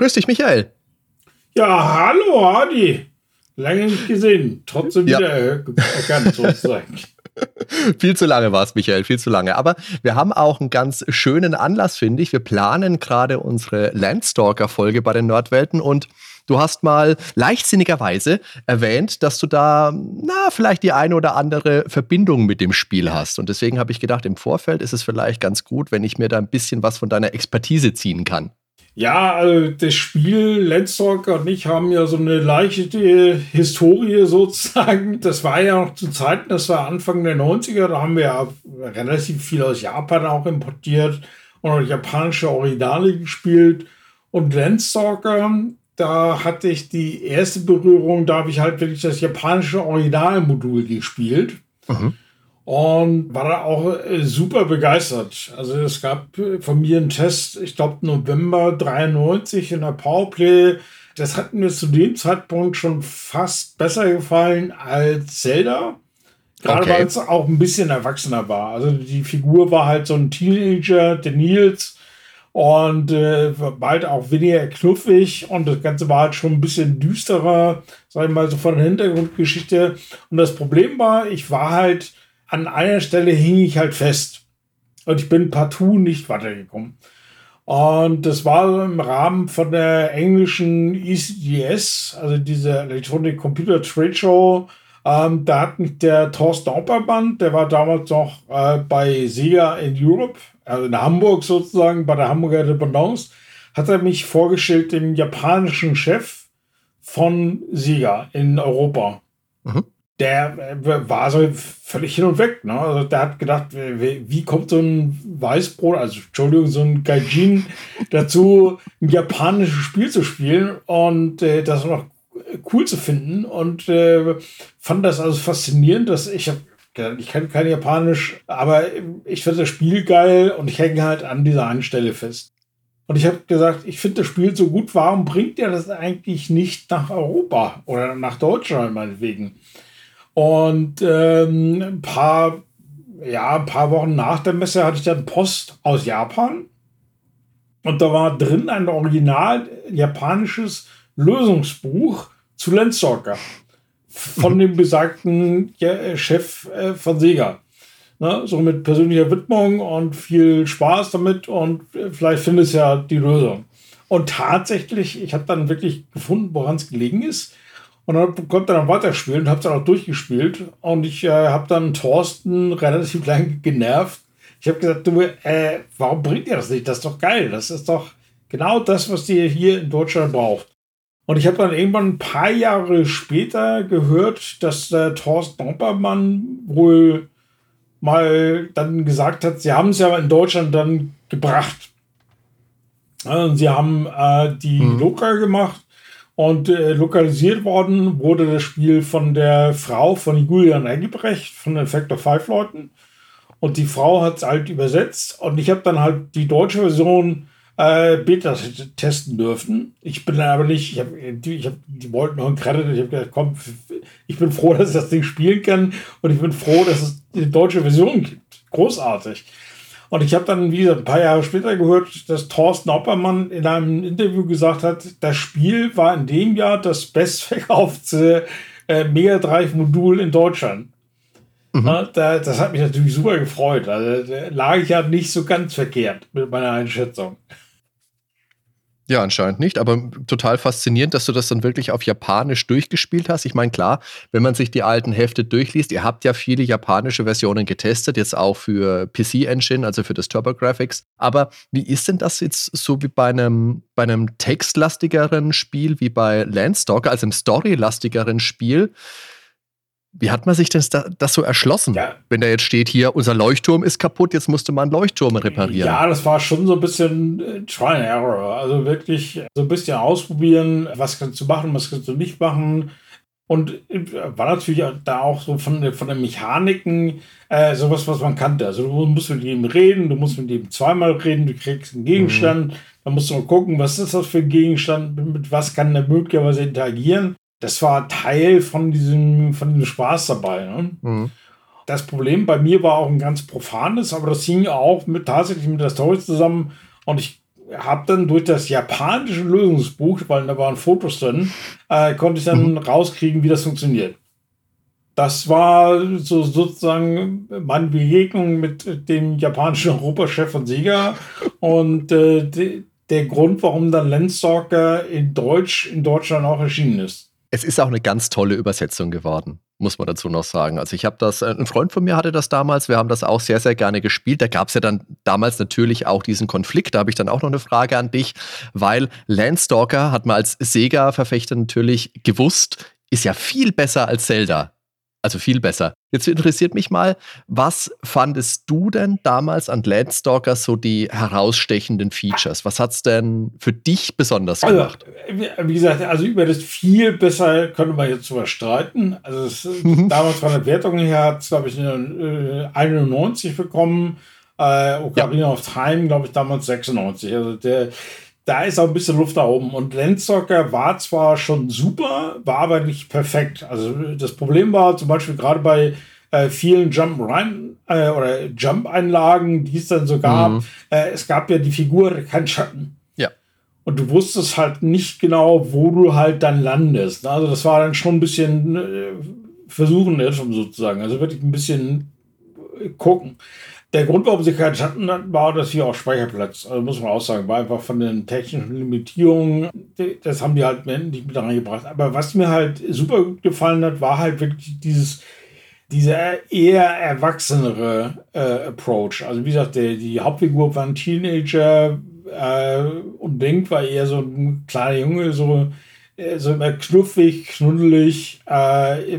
Grüß dich, Michael. Ja, hallo, Adi. Lange nicht gesehen. Trotzdem ja. wieder erkannt, sozusagen. viel zu lange war es, Michael, viel zu lange. Aber wir haben auch einen ganz schönen Anlass, finde ich. Wir planen gerade unsere Landstalker-Folge bei den Nordwelten und du hast mal leichtsinnigerweise erwähnt, dass du da, na, vielleicht die eine oder andere Verbindung mit dem Spiel hast. Und deswegen habe ich gedacht, im Vorfeld ist es vielleicht ganz gut, wenn ich mir da ein bisschen was von deiner Expertise ziehen kann. Ja, also das Spiel Landstalker und ich haben ja so eine leichte Historie sozusagen. Das war ja noch zu Zeiten, das war Anfang der 90er, da haben wir ja relativ viel aus Japan auch importiert und auch japanische Originale gespielt. Und Landstalker, da hatte ich die erste Berührung, da habe ich halt wirklich das japanische Originalmodul gespielt. Mhm und war da auch äh, super begeistert. Also es gab äh, von mir einen Test, ich glaube November 93 in der Powerplay. Das hat mir zu dem Zeitpunkt schon fast besser gefallen als Zelda. Gerade okay. weil es auch ein bisschen erwachsener war. Also die Figur war halt so ein Teenager, der Nils. Und äh, bald auch weniger knuffig und das Ganze war halt schon ein bisschen düsterer, sag ich mal, so von der Hintergrundgeschichte. Und das Problem war, ich war halt an einer Stelle hing ich halt fest. Und ich bin partout nicht weitergekommen. Und das war im Rahmen von der englischen ECDS, also diese Electronic Computer Trade Show. Ähm, da hat mich der Thorsten Opperband, der war damals noch äh, bei Sega in Europe, also in Hamburg sozusagen, bei der Hamburger Dependance, hat er mich vorgestellt, dem japanischen Chef von Sega in Europa. Mhm der äh, war so völlig hin und weg. Ne? Also der hat gedacht, wie kommt so ein Weißbrot, also Entschuldigung, so ein Gaijin dazu, ein japanisches Spiel zu spielen und äh, das noch cool zu finden und äh, fand das also faszinierend, dass ich habe ich kann kein Japanisch, aber ich finde das Spiel geil und ich hänge halt an dieser einen Stelle fest. Und ich habe gesagt, ich finde das Spiel so gut, warum bringt ihr das eigentlich nicht nach Europa oder nach Deutschland meinetwegen? Und ähm, ein paar, ja, ein paar Wochen nach der Messe hatte ich dann Post aus Japan. Und da war drin ein original japanisches Lösungsbuch zu Landstalker von dem besagten ja, Chef äh, von Sega. Ne, so mit persönlicher Widmung und viel Spaß damit und äh, vielleicht findest du ja die Lösung. Und tatsächlich, ich habe dann wirklich gefunden, woran es gelegen ist. Und dann konnte er dann weiterspielen, habe dann auch durchgespielt. Und ich äh, habe dann Thorsten relativ lange genervt. Ich habe gesagt, du, äh, warum bringt ihr das nicht? Das ist doch geil. Das ist doch genau das, was ihr hier in Deutschland braucht. Und ich habe dann irgendwann ein paar Jahre später gehört, dass der Thorsten Oppermann wohl mal dann gesagt hat, sie haben es ja in Deutschland dann gebracht. Und sie haben äh, die mhm. Loka gemacht und äh, lokalisiert worden wurde das Spiel von der Frau von Julian Engelbrecht, von den Factor 5 Leuten. Und die Frau hat es halt übersetzt. Und ich habe dann halt die deutsche Version äh, Beta testen dürfen. Ich bin aber nicht, ich habe, ich hab, die wollten noch einen Credit. Ich habe gesagt, komm, ich bin froh, dass ich das Ding spielen kann. Und ich bin froh, dass es die deutsche Version gibt. Großartig. Und ich habe dann, wie gesagt, ein paar Jahre später gehört, dass Thorsten Oppermann in einem Interview gesagt hat, das Spiel war in dem Jahr das bestverkaufte äh, Mega Drive-Modul in Deutschland. Mhm. Ja, da, das hat mich natürlich super gefreut. Also da lag ich ja nicht so ganz verkehrt mit meiner Einschätzung. Ja, anscheinend nicht, aber total faszinierend, dass du das dann wirklich auf Japanisch durchgespielt hast. Ich meine, klar, wenn man sich die alten Hefte durchliest, ihr habt ja viele japanische Versionen getestet, jetzt auch für PC Engine, also für das TurboGrafx. Aber wie ist denn das jetzt so wie bei einem, bei einem textlastigeren Spiel wie bei Landstalker, also einem storylastigeren Spiel? Wie hat man sich denn das, so erschlossen? Ja. Wenn da jetzt steht hier, unser Leuchtturm ist kaputt, jetzt musste man Leuchtturm reparieren. Ja, das war schon so ein bisschen äh, Try and Error. Also wirklich so ein bisschen ausprobieren, was kannst du machen, was kannst du nicht machen. Und äh, war natürlich da auch so von, der, von den Mechaniken äh, sowas, was man kannte. Also du musst mit jedem reden, du musst mit jedem zweimal reden, du kriegst einen Gegenstand, mhm. dann musst du mal gucken, was ist das für ein Gegenstand, mit was kann der möglicherweise interagieren das war Teil von diesem, von diesem Spaß dabei. Ne? Mhm. Das Problem bei mir war auch ein ganz profanes, aber das hing auch mit, tatsächlich mit der Story zusammen. Und ich habe dann durch das japanische Lösungsbuch, weil da waren Fotos drin, äh, konnte ich dann mhm. rauskriegen, wie das funktioniert. Das war so sozusagen meine Begegnung mit dem japanischen Europachef von Sega und äh, de, der Grund, warum dann Landstalker in Deutsch in Deutschland auch erschienen ist. Es ist auch eine ganz tolle Übersetzung geworden, muss man dazu noch sagen. Also ich habe das, äh, ein Freund von mir hatte das damals, wir haben das auch sehr, sehr gerne gespielt. Da gab es ja dann damals natürlich auch diesen Konflikt. Da habe ich dann auch noch eine Frage an dich, weil Landstalker hat man als Sega-Verfechter natürlich gewusst, ist ja viel besser als Zelda. Also viel besser. Jetzt interessiert mich mal, was fandest du denn damals an Landstalker so die herausstechenden Features? Was hat es denn für dich besonders also, gemacht? Also, wie gesagt, also über das viel besser können wir jetzt drüber streiten. Also es, mhm. damals von der Wertung her hat es, glaube ich, eine, äh, 91 bekommen. Äh, Ocarina ja. of Time, glaube ich, damals 96. Also der da ist auch ein bisschen Luft da oben. Und Landstalker war zwar schon super, war aber nicht perfekt. Also das Problem war zum Beispiel gerade bei äh, vielen Jump rein äh, oder Jump-Einlagen, die es dann so gab. Mhm. Äh, es gab ja die Figur kein Schatten. Ja. Und du wusstest halt nicht genau, wo du halt dann landest. Also das war dann schon ein bisschen äh, versuchen, sozusagen. Also wirklich ein bisschen gucken. Der Grund, warum sie keinen Schatten hatten, war, dass sie auch Speicherplatz, also muss man auch sagen, war einfach von den technischen Limitierungen, das haben die halt nicht mit reingebracht. Aber was mir halt super gefallen hat, war halt wirklich dieses, dieser eher erwachsenere äh, Approach. Also wie gesagt, der, die Hauptfigur war ein Teenager äh, und Link war eher so ein kleiner Junge, so, äh, so immer knuffig, knuddelig, äh,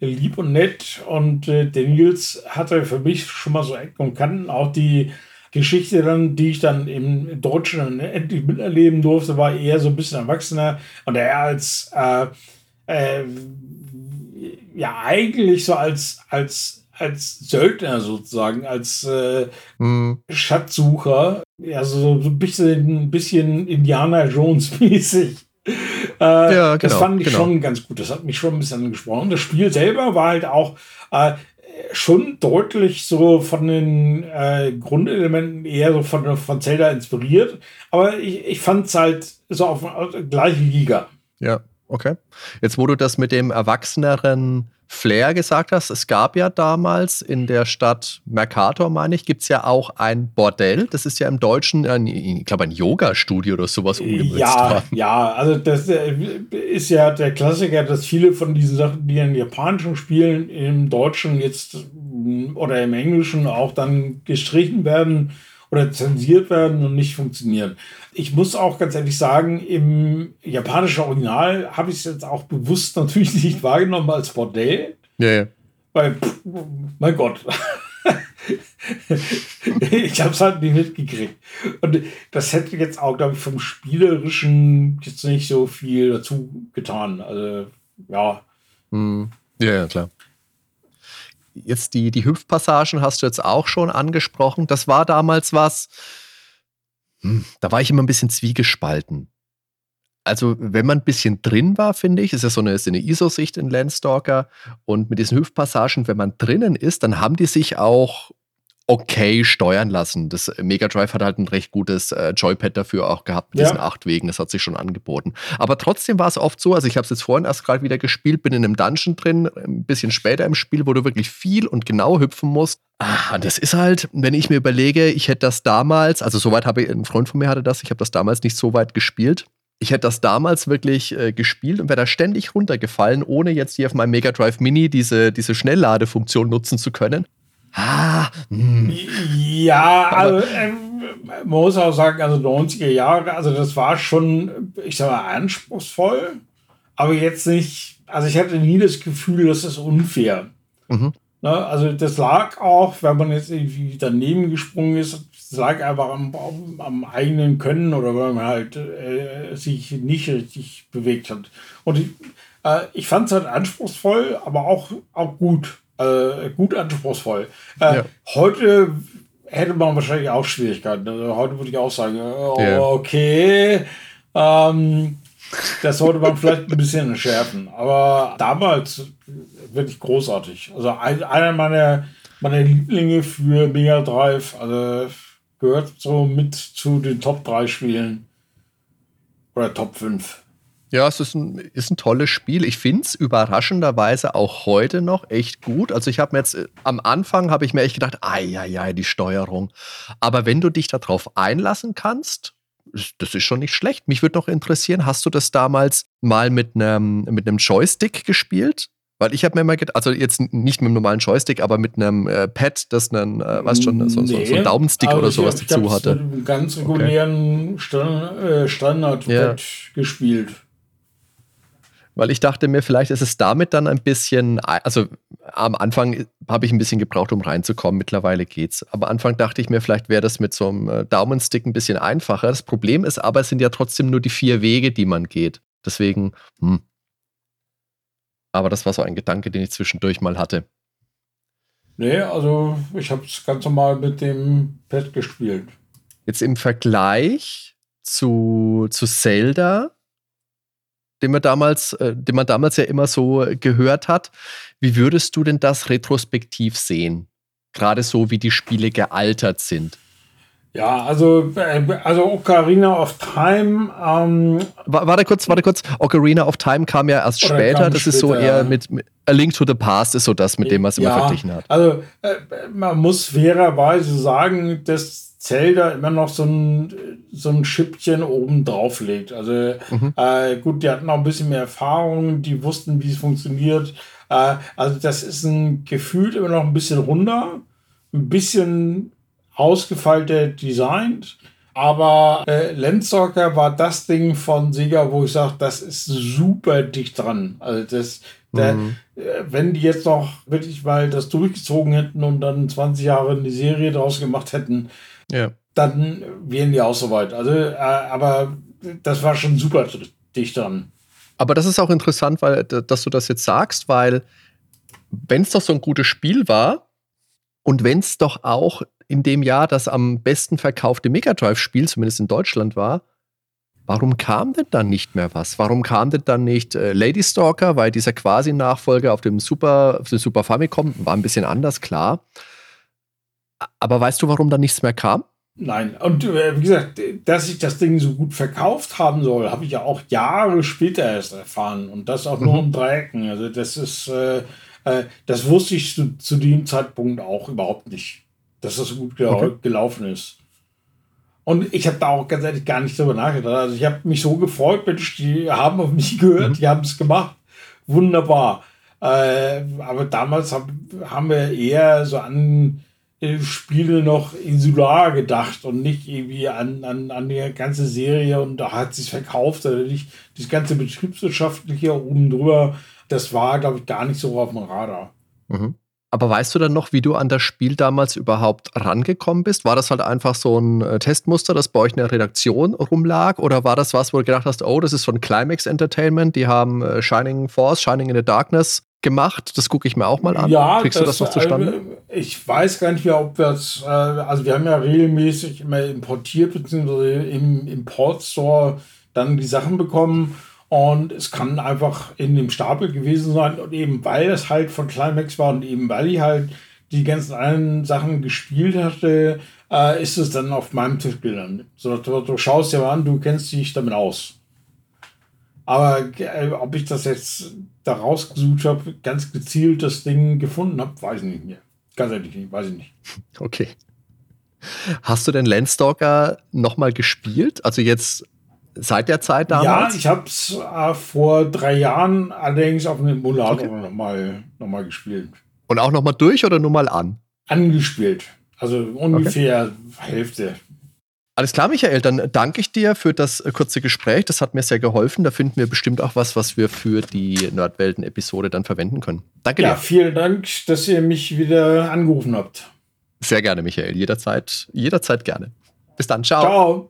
lieb und nett. Und äh, der Nils hatte für mich schon mal so Ecken und Kanten. Auch die Geschichte dann, die ich dann im Deutschen endlich miterleben durfte, war eher so ein bisschen erwachsener. Und er als, äh, äh, ja, eigentlich so als, als, als Söldner sozusagen, als äh, mhm. Schatzsucher, ja, so, ein bisschen, ein bisschen Indiana Jones mäßig. Äh, ja, genau, das fand ich genau. schon ganz gut. Das hat mich schon ein bisschen angesprochen. Das Spiel selber war halt auch äh, schon deutlich so von den äh, Grundelementen eher so von, von Zelda inspiriert. Aber ich, ich fand es halt so auf, auf gleiche Liga. Ja, okay. Jetzt, wo du das mit dem erwachseneren Flair gesagt hast, es gab ja damals in der Stadt Mercator, meine ich, gibt es ja auch ein Bordell. Das ist ja im Deutschen, ein, ich glaube, ein Yoga-Studio oder sowas umgemünzt ja. Ja, also das äh, ist ja der Klassiker, dass viele von diesen Sachen, die in japanischen Spielen im Deutschen jetzt oder im Englischen auch dann gestrichen werden oder zensiert werden und nicht funktionieren. Ich muss auch ganz ehrlich sagen, im japanischen Original habe ich es jetzt auch bewusst natürlich nicht wahrgenommen als Bordell. Ja, ja. Weil, pff, mein Gott. ich habe es halt nicht mitgekriegt. Und das hätte jetzt auch, glaube ich, vom Spielerischen jetzt nicht so viel dazu getan. Also, ja. Hm. Ja, ja, klar. Jetzt die, die Hüpfpassagen hast du jetzt auch schon angesprochen. Das war damals was, hm, da war ich immer ein bisschen zwiegespalten. Also, wenn man ein bisschen drin war, finde ich, ist ja so eine, eine ISO-Sicht in Landstalker und mit diesen Hüpfpassagen, wenn man drinnen ist, dann haben die sich auch okay steuern lassen. Das Mega Drive hat halt ein recht gutes äh, Joypad dafür auch gehabt mit ja. diesen acht Wegen. Das hat sich schon angeboten. Aber trotzdem war es oft so, also ich habe es jetzt vorhin erst gerade wieder gespielt, bin in einem Dungeon drin, ein bisschen später im Spiel, wo du wirklich viel und genau hüpfen musst. Ah, das ist halt, wenn ich mir überlege, ich hätte das damals, also soweit habe ich, ein Freund von mir hatte das, ich habe das damals nicht so weit gespielt. Ich hätte das damals wirklich äh, gespielt und wäre da ständig runtergefallen, ohne jetzt hier auf meinem Mega Drive Mini diese, diese Schnellladefunktion nutzen zu können. Ah, hm. Ja, also ähm, man muss auch sagen, also 90er Jahre, also das war schon, ich sag mal, anspruchsvoll, aber jetzt nicht, also ich hatte nie das Gefühl, das ist unfair. Mhm. Ne, also das lag auch, wenn man jetzt irgendwie daneben gesprungen ist, das lag einfach am, am eigenen Können oder wenn man halt äh, sich nicht richtig bewegt hat. Und ich, äh, ich fand es halt anspruchsvoll, aber auch, auch gut äh, gut anspruchsvoll. Äh, ja. Heute hätte man wahrscheinlich auch Schwierigkeiten. Also heute würde ich auch sagen, yeah. okay, ähm, das sollte man vielleicht ein bisschen entschärfen. Aber damals wirklich großartig. Also ein, einer meiner, meiner Lieblinge für Mega Drive. Also gehört so mit zu den Top 3 Spielen. Oder Top 5. Ja, es ist ein, ist ein tolles Spiel. Ich finde es überraschenderweise auch heute noch echt gut. Also ich habe mir jetzt äh, am Anfang habe ich mir echt gedacht, ai, ai, die Steuerung. Aber wenn du dich darauf einlassen kannst, das ist schon nicht schlecht. Mich würde noch interessieren, hast du das damals mal mit einem mit Joystick gespielt? Weil ich habe mir mal gedacht, also jetzt nicht mit einem normalen Joystick, aber mit einem äh, Pad, das einen, äh, weißt schon, so, nee, so, ein Daumenstick oder sowas ich, dazu hatte. Mit einem ganz regulären okay. Standard-Pad ja. gespielt. Weil ich dachte mir, vielleicht ist es damit dann ein bisschen, also am Anfang habe ich ein bisschen gebraucht, um reinzukommen. Mittlerweile geht's. Aber am Anfang dachte ich mir, vielleicht wäre das mit so einem äh, Daumenstick ein bisschen einfacher. Das Problem ist aber, es sind ja trotzdem nur die vier Wege, die man geht. Deswegen, hm, aber das war so ein Gedanke, den ich zwischendurch mal hatte. Nee, also ich habe es ganz normal mit dem Pad gespielt. Jetzt im Vergleich zu, zu Zelda, den man, damals, äh, den man damals ja immer so gehört hat, wie würdest du denn das retrospektiv sehen? Gerade so, wie die Spiele gealtert sind. Ja, also, äh, also Ocarina of Time. Ähm, warte kurz, warte kurz. Ocarina of Time kam ja erst später. Das später, ist so eher mit, mit, A Link to the Past ist so das, mit dem man es immer verglichen hat. Also äh, man muss fairerweise sagen, dass Zelda immer noch so ein, so ein Schippchen oben drauf legt. Also mhm. äh, gut, die hatten auch ein bisschen mehr Erfahrung, die wussten, wie es funktioniert. Äh, also das ist ein Gefühl immer noch ein bisschen runder, ein bisschen ausgefeilter designt. Aber äh, Landstalker war das Ding von Sega, wo ich sage, das ist super dicht dran. Also das, der, mhm. äh, wenn die jetzt noch wirklich mal das durchgezogen hätten und dann 20 Jahre eine Serie draus gemacht hätten, ja. dann wären die auch so weit. Also, äh, aber das war schon super dicht dran. Aber das ist auch interessant, weil dass du das jetzt sagst, weil wenn es doch so ein gutes Spiel war und wenn es doch auch in dem Jahr das am besten verkaufte Mega Drive-Spiel, zumindest in Deutschland, war, warum kam denn dann nicht mehr was? Warum kam denn dann nicht äh, Lady Stalker? Weil dieser quasi Nachfolger auf dem Super, auf dem Super Famicom war ein bisschen anders, klar. Aber weißt du, warum da nichts mehr kam? Nein, und äh, wie gesagt, dass sich das Ding so gut verkauft haben soll, habe ich ja auch Jahre später erst erfahren. Und das auch nur mhm. um Dreiecken. Also das ist, äh, äh, das wusste ich zu, zu dem Zeitpunkt auch überhaupt nicht dass das so gut gel okay. gelaufen ist. Und ich habe da auch ganz ehrlich gar nicht drüber nachgedacht. Also ich habe mich so gefreut, Mensch, die haben auf mich gehört, mhm. die haben es gemacht. Wunderbar. Äh, aber damals hab, haben wir eher so an Spiele noch insular gedacht und nicht irgendwie an, an, an die ganze Serie und da hat sich verkauft oder nicht. Das ganze betriebswirtschaftliche oben drüber, das war, glaube ich, gar nicht so auf dem Radar. Mhm. Aber weißt du dann noch, wie du an das Spiel damals überhaupt rangekommen bist? War das halt einfach so ein äh, Testmuster, das bei euch in der Redaktion rumlag? Oder war das was, wo du gedacht hast, oh, das ist von Climax Entertainment, die haben äh, Shining Force, Shining in the Darkness gemacht? Das gucke ich mir auch mal an. Ja, Kriegst das, du das noch zustande? Äh, ich weiß gar nicht mehr, ob wir es, äh, also wir haben ja regelmäßig immer importiert, beziehungsweise im Import Store dann die Sachen bekommen. Und es kann einfach in dem Stapel gewesen sein. Und eben weil es halt von Climax war und eben weil ich halt die ganzen anderen Sachen gespielt hatte, äh, ist es dann auf meinem Tisch gelandet. So, du, du schaust dir an, du kennst dich damit aus. Aber äh, ob ich das jetzt da rausgesucht habe, ganz gezielt das Ding gefunden habe, weiß ich nicht mehr. Ganz ehrlich nicht, weiß ich nicht. Okay. Hast du denn Landstalker nochmal gespielt? Also jetzt seit der Zeit damals? Ja, ich habe es äh, vor drei Jahren allerdings auf einem Emulator okay. nochmal noch mal gespielt. Und auch nochmal durch oder nur mal an? Angespielt. Also ungefähr okay. Hälfte. Alles klar, Michael, dann danke ich dir für das äh, kurze Gespräch. Das hat mir sehr geholfen. Da finden wir bestimmt auch was, was wir für die Nerdwelten-Episode dann verwenden können. Danke ja, dir. Ja, vielen Dank, dass ihr mich wieder angerufen habt. Sehr gerne, Michael. Jederzeit, jederzeit gerne. Bis dann. Ciao. Ciao.